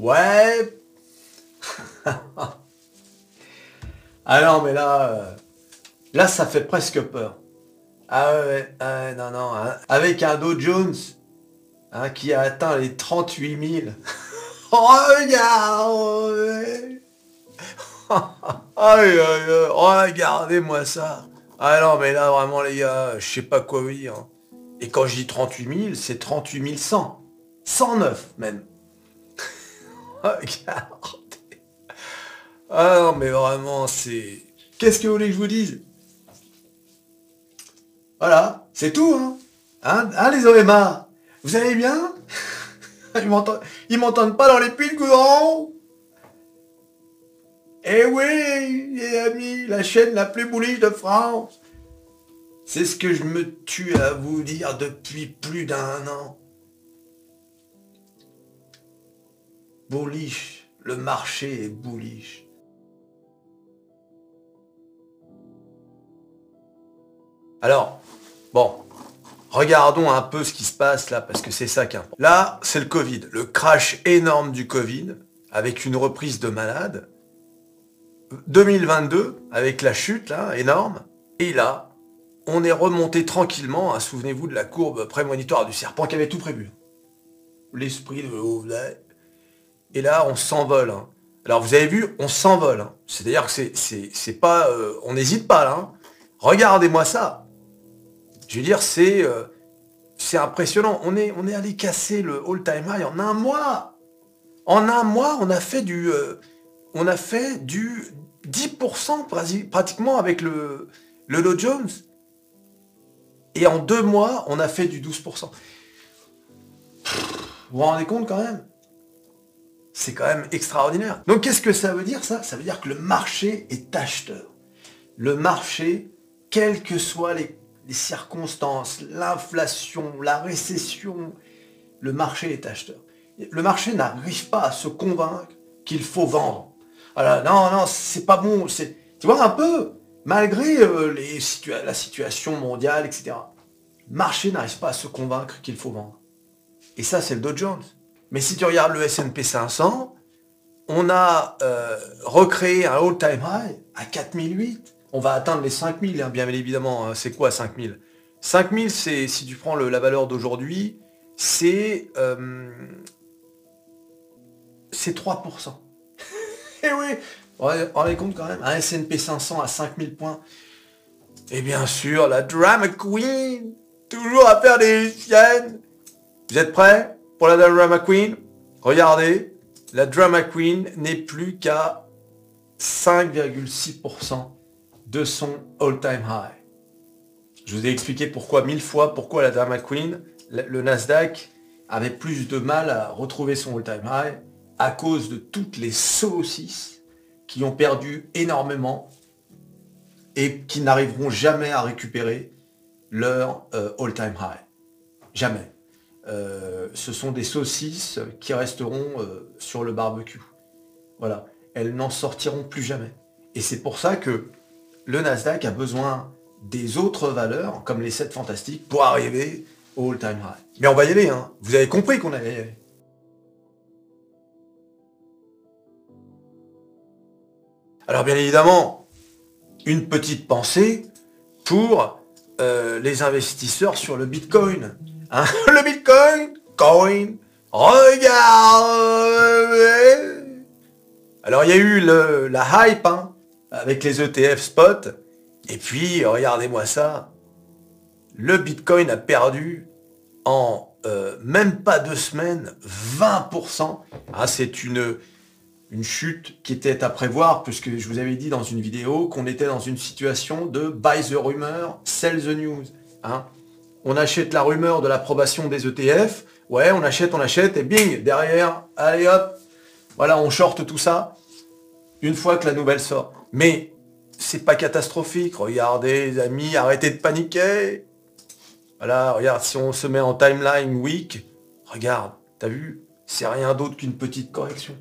Ouais. ah non, mais là, euh, là, ça fait presque peur. Ah ouais, ouais, non, non. hein. Avec un Dow Jones hein, qui a atteint les 38 000. Regardez Aïe, aïe, aïe, regardez-moi ça. Ah non, mais là, vraiment, les gars, je sais pas quoi dire. hein. Et quand je dis 38 000, c'est 38 100. 109 même. Regardez. Ah mais vraiment, c'est... Qu'est-ce que vous voulez que je vous dise? Voilà, c'est tout, hein Hein, hein, les OMA Vous allez bien? Ils m'entendent, pas dans les piles, goudron Eh oui, les amis, la chaîne la plus bullish de France. C'est ce que je me tue à vous dire depuis plus d'un an. Bullish, le marché est bullish. Alors, bon, regardons un peu ce qui se passe là, parce que c'est ça qui est important. Là, c'est le Covid, le crash énorme du Covid, avec une reprise de malade. 2022, avec la chute là, énorme. Et là, on est remonté tranquillement, hein, souvenez-vous de la courbe prémonitoire du serpent qui avait tout prévu. L'esprit de. Et là, on s'envole. hein. Alors vous avez vu, on s'envole. hein. C'est-à-dire que c'est, pas. euh, on n'hésite pas là. hein. Regardez-moi ça. Je veux dire, c'est. euh, c'est impressionnant. On est, on est allé casser le all-time high en un mois. En un mois, on a fait du. euh, on a fait du 10% prasi- pratiquement avec le, le Dow Jones. Et en deux mois, on a fait du 12%. Vous vous rendez compte quand même? C'est quand même extraordinaire. Donc qu'est-ce que ça veut dire ça? Ça veut dire que le marché est acheteur. Le marché, quelles que soient les, circonstances, l'inflation, la récession, le marché est acheteur. Le marché n'arrive pas à se convaincre qu'il faut vendre. Alors, non, non, c'est pas bon. Tu vois un peu, malgré euh, les la situation mondiale, etc. Le marché n'arrive pas à se convaincre qu'il faut vendre. Et ça, c'est le Dow Jones. Mais si tu regardes le S&P 500, on a euh, recréé un all-time high à 4008. On va atteindre les 5000, hein, bien évidemment. hein. C'est quoi 5000 5000, c'est, si tu prends la valeur d'aujourd'hui, c'est, euh, c'est 3%. Eh oui, vous rendez compte quand même, un S&P 500 à 5000 points. Et bien sûr, la Drama Queen, toujours à faire des siennes. Vous êtes prêts? Pour la Drama Queen Regardez, la Drama Queen n'est plus qu'à 5,6% de son all-time high. Je vous ai expliqué pourquoi mille fois, pourquoi la Drama Queen, le Nasdaq avait plus de mal à retrouver son all-time high à cause de toutes les saucisses qui ont perdu énormément et qui n'arriveront jamais à récupérer leur euh, all-time high. Jamais. Euh, ce sont des saucisses qui resteront euh, sur le barbecue. Voilà. Elles n'en sortiront plus jamais. Et c'est pour ça que le Nasdaq a besoin des autres valeurs, comme les 7 fantastiques, pour arriver au all-time high. Mais on va y aller, hein. Vous avez compris qu'on allait y aller. Alors bien évidemment, une petite pensée pour euh, les investisseurs sur le Bitcoin. Le Bitcoin, coin, regardez. Alors il y a eu le- la hype hein, avec les ETF spot. Et puis, regardez-moi ça. Le Bitcoin a perdu en euh, même pas deux semaines 20%. Ah, c'est une, une chute qui était à prévoir, puisque je vous avais dit dans une vidéo qu'on était dans une situation de buy the rumor, sell the news. hein. On achète la rumeur de l'approbation des ETF, ouais, on achète, on achète, et bing, derrière, allez hop, voilà, on short tout ça, une fois que la nouvelle sort. Mais c'est pas catastrophique, regardez les amis, arrêtez de paniquer. Voilà, regarde, si on se met en timeline week, regarde, t'as vu, c'est rien d'autre qu'une petite correction.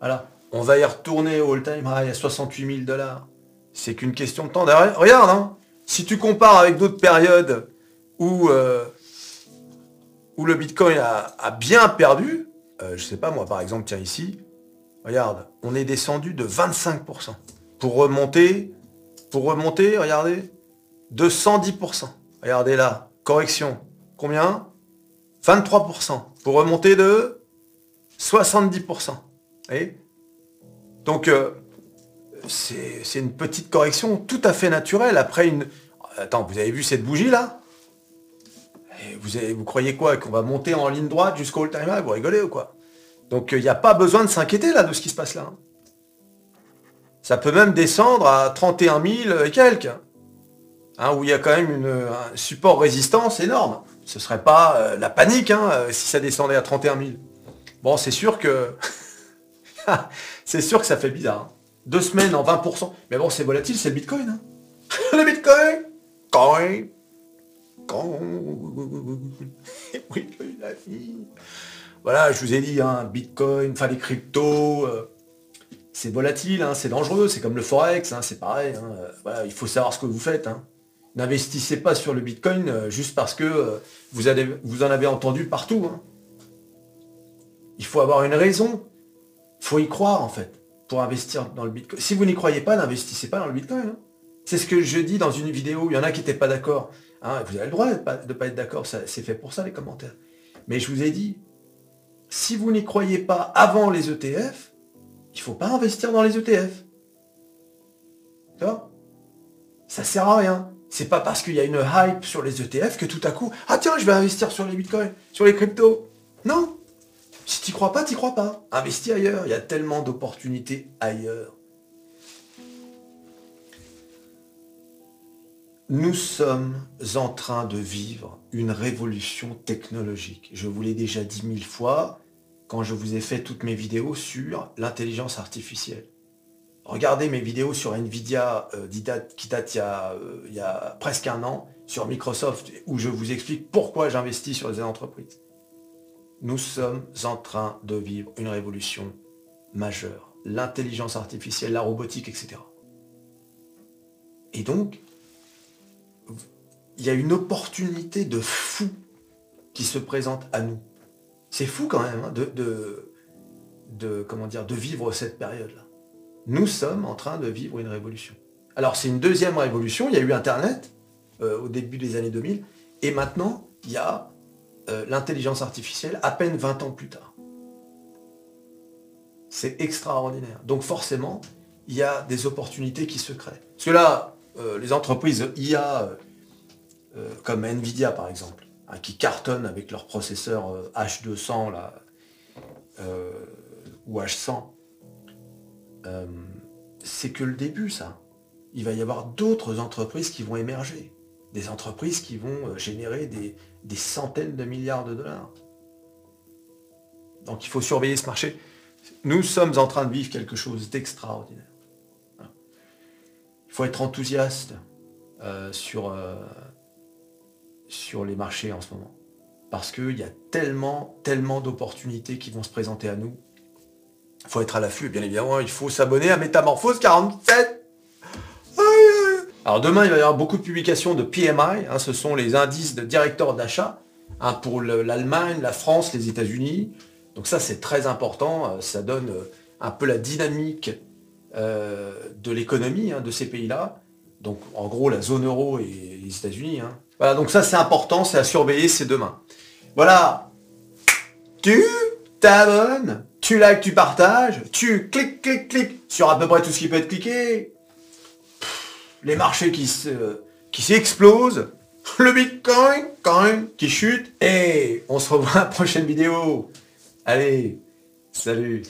Voilà, on va y retourner au all-time high à 68 000 dollars. C'est qu'une question de temps. Regarde, hein, si tu compares avec d'autres périodes où, euh, où le Bitcoin a, bien perdu, euh, je sais pas moi, par exemple, tiens ici, regarde, on est descendu de 25%. Pour remonter, pour remonter, regardez, de 110%. Regardez là, correction. Combien? 23%. Pour remonter de 70%. voyez? Donc, euh, c'est une petite correction tout à fait naturelle après une... Attends, vous avez vu cette bougie là? Vous, vous croyez quoi Qu'on va monter en ligne droite jusqu'au all-time Vous rigolez ou quoi? Donc il n'y a pas besoin de s'inquiéter là de ce qui se passe là. Hein. Ça peut même descendre à 31 000 et quelques. Hein, où il y a quand même un support résistance énorme. Ce serait pas euh, la panique hein, euh, si ça descendait à 31 000. Bon, c'est sûr que... c'est sûr que ça fait bizarre. Deux semaines en 20%. Mais bon, c'est volatile, c'est le Bitcoin. le Bitcoin Coin voilà, je vous ai dit, hein, Bitcoin, enfin les cryptos, euh, c'est volatile, hein, c'est dangereux, c'est comme le Forex, hein, c'est pareil. Voilà, il faut savoir ce que vous faites. N'investissez pas sur le Bitcoin euh, juste parce que euh, vous, vous, en avez entendu partout. Il faut avoir une raison. Il faut y croire en fait pour investir dans le Bitcoin. Si vous n'y croyez pas, n'investissez pas dans le Bitcoin. C'est ce que je dis dans une vidéo, il y en a qui n'étaient pas d'accord. Hein, vous avez le droit de ne pas, être d'accord, c'est fait pour ça les commentaires. Mais je vous ai dit, si vous n'y croyez pas avant les ETF, il ne faut pas investir dans les ETF. Vois? Ça sert à rien. C'est pas parce qu'il y a une hype sur les ETF que tout à coup, ah tiens, je vais investir sur les bitcoins, sur les cryptos. Non. Si tu crois pas, tu crois pas. Investis ailleurs. Il y a tellement d'opportunités ailleurs. Nous sommes en train de vivre une révolution technologique. Je vous l'ai déjà dit mille fois quand je vous ai fait toutes mes vidéos sur l'intelligence artificielle. Regardez mes vidéos sur Nvidia euh, qui datent euh, il y, a, presque un an, sur Microsoft, où je vous explique pourquoi j'investis sur les entreprises. Nous sommes en train de vivre une révolution majeure. L'intelligence artificielle, la robotique, etc. Et donc, il y a une opportunité de fou qui se présente à nous. C'est fou quand même hein, de, comment dire, de vivre cette période-là. Nous sommes en train de vivre une révolution. Alors c'est une deuxième révolution, il y a eu Internet euh, au début des années 2000, et maintenant il y a euh, l'intelligence artificielle à peine 20 ans plus tard. C'est extraordinaire. Donc forcément, il y a des opportunités qui se créent. Parce que là, euh, les entreprises IA comme Nvidia par exemple, hein, qui cartonnent avec leur processeur H200 euh, là, euh, ou H100, c'est que le début ça. Il va y avoir d'autres entreprises qui vont émerger. Des entreprises qui vont générer des, des centaines de milliards de dollars. Donc il faut surveiller ce marché. Nous sommes en train de vivre quelque chose d'extraordinaire. Il faut être enthousiaste sur, sur les marchés en ce moment. Parce qu'il y a tellement, tellement d'opportunités qui vont se présenter à nous. Il faut être à l'affût, bien évidemment, il faut s'abonner à Métamorphose 47. Alors demain, il va y avoir beaucoup de publications de PMI, hein, ce sont les indices de directeurs d'achat hein, pour l'Allemagne, la France, les États-Unis. Donc ça, c'est très important, euh, ça donne euh, un peu la dynamique euh, de l'économie hein, de ces pays-là. Donc en gros, la zone euro et les États-Unis. Voilà, donc ça c'est important, c'est à surveiller, c'est demain. Voilà. Tu t'abonnes, tu likes, tu partages, tu cliques, cliques, cliques sur à peu près tout ce qui peut être cliqué. Les marchés qui se, qui s'explosent. Le Bitcoin, quand même, qui chute. Et on se revoit à la prochaine vidéo. Allez, salut.